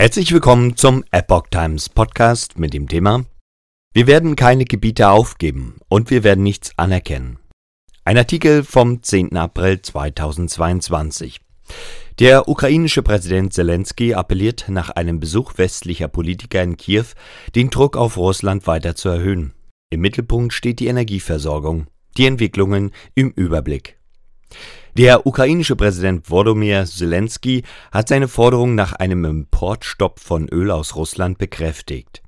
Herzlich willkommen zum Epoch Times Podcast mit dem Thema Wir werden keine Gebiete aufgeben und wir werden nichts anerkennen. Ein Artikel vom 10. April 2022. Der ukrainische Präsident Zelensky appelliert nach einem Besuch westlicher Politiker in Kiew, den Druck auf Russland weiter zu erhöhen. Im Mittelpunkt steht die Energieversorgung. Die Entwicklungen im Überblick. Der ukrainische Präsident Volodymyr Zelensky hat seine Forderung nach einem Importstopp von Öl aus Russland bekräftigt.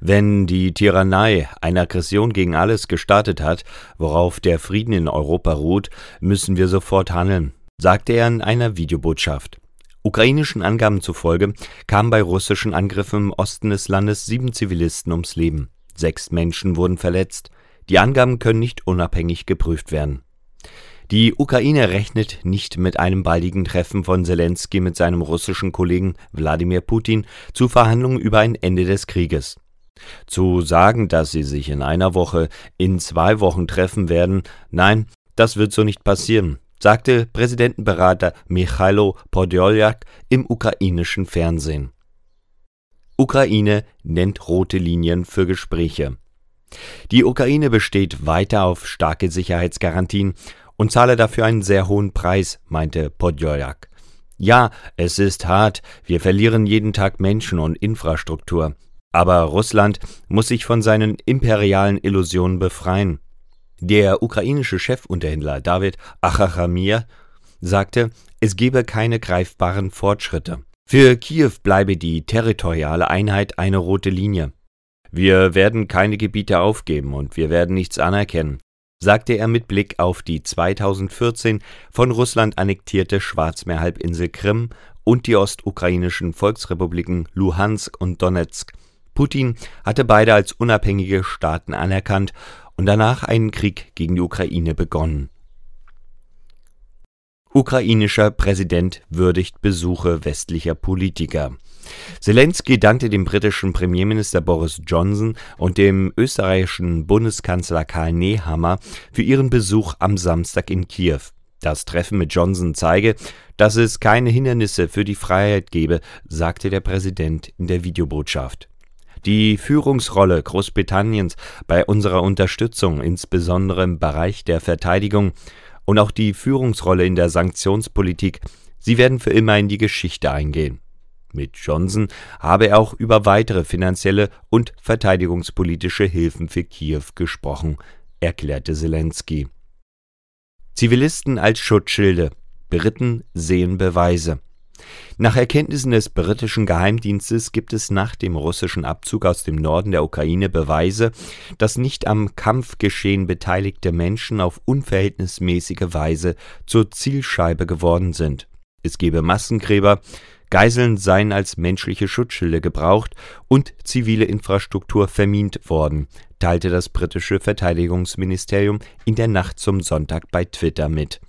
Wenn die Tyrannei eine Aggression gegen alles gestartet hat, worauf der Frieden in Europa ruht, müssen wir sofort handeln, sagte er in einer Videobotschaft. Ukrainischen Angaben zufolge kamen bei russischen Angriffen im Osten des Landes sieben Zivilisten ums Leben. Sechs Menschen wurden verletzt. Die Angaben können nicht unabhängig geprüft werden. Die Ukraine rechnet nicht mit einem baldigen Treffen von Zelensky mit seinem russischen Kollegen Wladimir Putin zu Verhandlungen über ein Ende des Krieges. Zu sagen, dass sie sich in einer Woche, in zwei Wochen treffen werden, nein, das wird so nicht passieren, sagte Präsidentenberater Michailo Podoljak im ukrainischen Fernsehen. Ukraine nennt rote Linien für Gespräche. Die Ukraine besteht weiter auf starke Sicherheitsgarantien und zahle dafür einen sehr hohen Preis, meinte Podjoljak. Ja, es ist hart, wir verlieren jeden Tag Menschen und Infrastruktur. Aber Russland muss sich von seinen imperialen Illusionen befreien. Der ukrainische Chefunterhändler David Achachamir sagte, es gebe keine greifbaren Fortschritte. Für Kiew bleibe die territoriale Einheit eine rote Linie. Wir werden keine Gebiete aufgeben und wir werden nichts anerkennen sagte er mit Blick auf die 2014 von Russland annektierte Schwarzmeerhalbinsel Krim und die ostukrainischen Volksrepubliken Luhansk und Donetsk. Putin hatte beide als unabhängige Staaten anerkannt und danach einen Krieg gegen die Ukraine begonnen. Ukrainischer Präsident würdigt Besuche westlicher Politiker. Zelensky dankte dem britischen Premierminister Boris Johnson und dem österreichischen Bundeskanzler Karl Nehammer für ihren Besuch am Samstag in Kiew. Das Treffen mit Johnson zeige, dass es keine Hindernisse für die Freiheit gebe, sagte der Präsident in der Videobotschaft. Die Führungsrolle Großbritanniens bei unserer Unterstützung, insbesondere im Bereich der Verteidigung, und auch die Führungsrolle in der Sanktionspolitik, sie werden für immer in die Geschichte eingehen. Mit Johnson habe er auch über weitere finanzielle und verteidigungspolitische Hilfen für Kiew gesprochen, erklärte Zelensky. Zivilisten als Schutzschilde. Briten sehen Beweise. Nach Erkenntnissen des britischen Geheimdienstes gibt es nach dem russischen Abzug aus dem Norden der Ukraine Beweise, dass nicht am Kampfgeschehen beteiligte Menschen auf unverhältnismäßige Weise zur Zielscheibe geworden sind. Es gebe Massengräber, Geiseln seien als menschliche Schutzschilde gebraucht und zivile Infrastruktur vermint worden, teilte das britische Verteidigungsministerium in der Nacht zum Sonntag bei Twitter mit.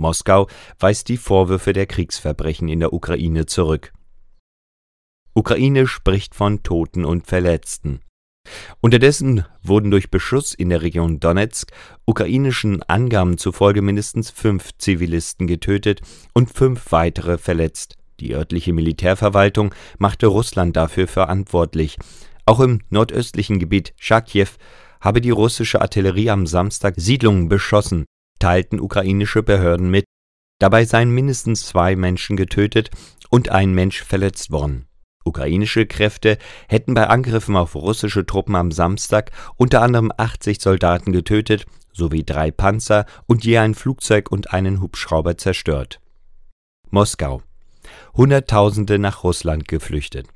Moskau weist die Vorwürfe der Kriegsverbrechen in der Ukraine zurück. Ukraine spricht von Toten und Verletzten. Unterdessen wurden durch Beschuss in der Region Donetsk ukrainischen Angaben zufolge mindestens fünf Zivilisten getötet und fünf weitere verletzt. Die örtliche Militärverwaltung machte Russland dafür verantwortlich. Auch im nordöstlichen Gebiet Charkiw habe die russische Artillerie am Samstag Siedlungen beschossen, teilten ukrainische Behörden mit. Dabei seien mindestens zwei Menschen getötet und ein Mensch verletzt worden. Ukrainische Kräfte hätten bei Angriffen auf russische Truppen am Samstag unter anderem 80 Soldaten getötet sowie drei Panzer und je ein Flugzeug und einen Hubschrauber zerstört. Moskau Hunderttausende nach Russland geflüchtet.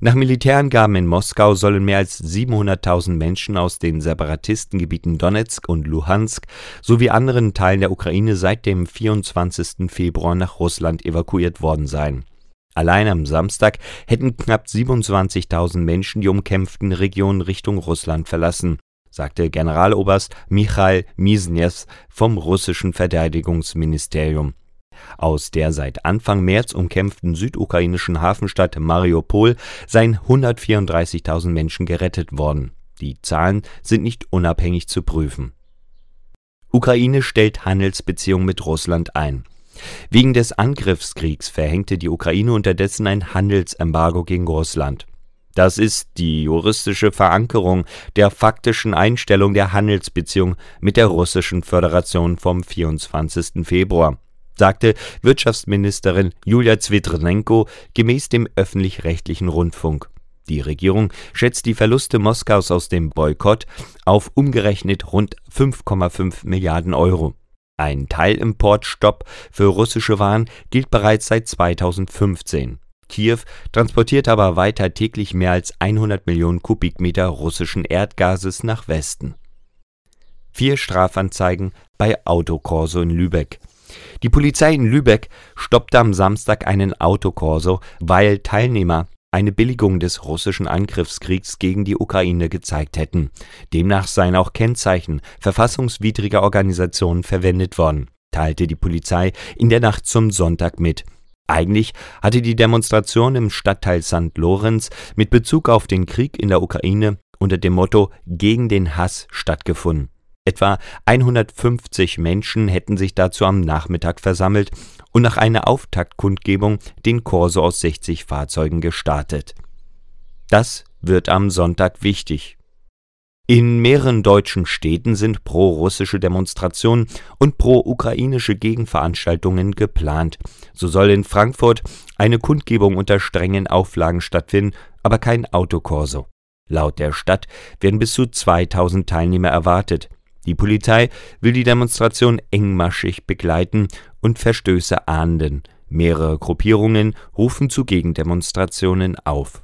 Nach Militärangaben in Moskau sollen mehr als 700.000 Menschen aus den Separatistengebieten Donetsk und Luhansk sowie anderen Teilen der Ukraine seit dem 24. Februar nach Russland evakuiert worden sein. Allein am Samstag hätten knapp 27.000 Menschen die umkämpften Regionen Richtung Russland verlassen, sagte Generaloberst Michail Misnev vom russischen Verteidigungsministerium aus der seit Anfang März umkämpften südukrainischen Hafenstadt Mariupol seien 134.000 Menschen gerettet worden. Die Zahlen sind nicht unabhängig zu prüfen. Ukraine stellt Handelsbeziehungen mit Russland ein. Wegen des Angriffskriegs verhängte die Ukraine unterdessen ein Handelsembargo gegen Russland. Das ist die juristische Verankerung der faktischen Einstellung der Handelsbeziehung mit der Russischen Föderation vom 24. Februar, sagte Wirtschaftsministerin Julia Zwitrenenko gemäß dem öffentlich-rechtlichen Rundfunk. Die Regierung schätzt die Verluste Moskaus aus dem Boykott auf umgerechnet rund 5,5 Milliarden Euro. Ein Teilimportstopp für russische Waren gilt bereits seit 2015. Kiew transportiert aber weiter täglich mehr als 100 Millionen Kubikmeter russischen Erdgases nach Westen. Vier Strafanzeigen bei Autokorso in Lübeck. Die Polizei in Lübeck stoppte am Samstag einen Autokorso, weil Teilnehmer eine Billigung des russischen Angriffskriegs gegen die Ukraine gezeigt hätten. Demnach seien auch Kennzeichen verfassungswidriger Organisationen verwendet worden, teilte die Polizei in der Nacht zum Sonntag mit. Eigentlich hatte die Demonstration im Stadtteil St. Lorenz mit Bezug auf den Krieg in der Ukraine unter dem Motto Gegen den Hass stattgefunden. Etwa 150 Menschen hätten sich dazu am Nachmittag versammelt und nach einer Auftaktkundgebung den Korso aus 60 Fahrzeugen gestartet. Das wird am Sonntag wichtig. In mehreren deutschen Städten sind pro-russische Demonstrationen und pro-ukrainische Gegenveranstaltungen geplant. So soll in Frankfurt eine Kundgebung unter strengen Auflagen stattfinden, aber kein Autokorso. Laut der Stadt werden bis zu 2000 Teilnehmer erwartet. Die Polizei will die Demonstration engmaschig begleiten und Verstöße ahnden. Mehrere Gruppierungen rufen zu Gegendemonstrationen auf